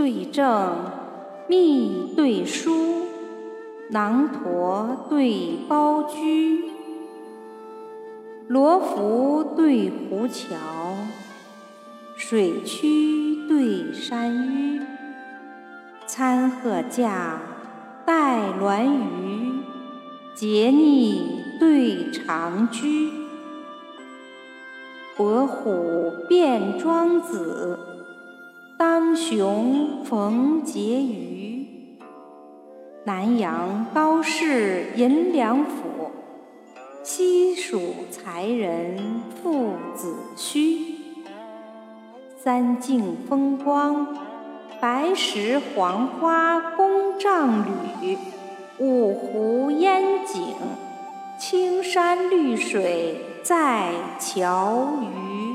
对正，密对疏，囊驼对包居，罗浮对湖桥，水曲对山迂，参鹤驾，带鸾鱼，结逆对长居。伯虎变庄子，当雄逢婕妤。南阳高士银两府，西蜀才人父子虚。三径风光，白石黄花宫帐履；五湖烟景，青山绿水在樵渔。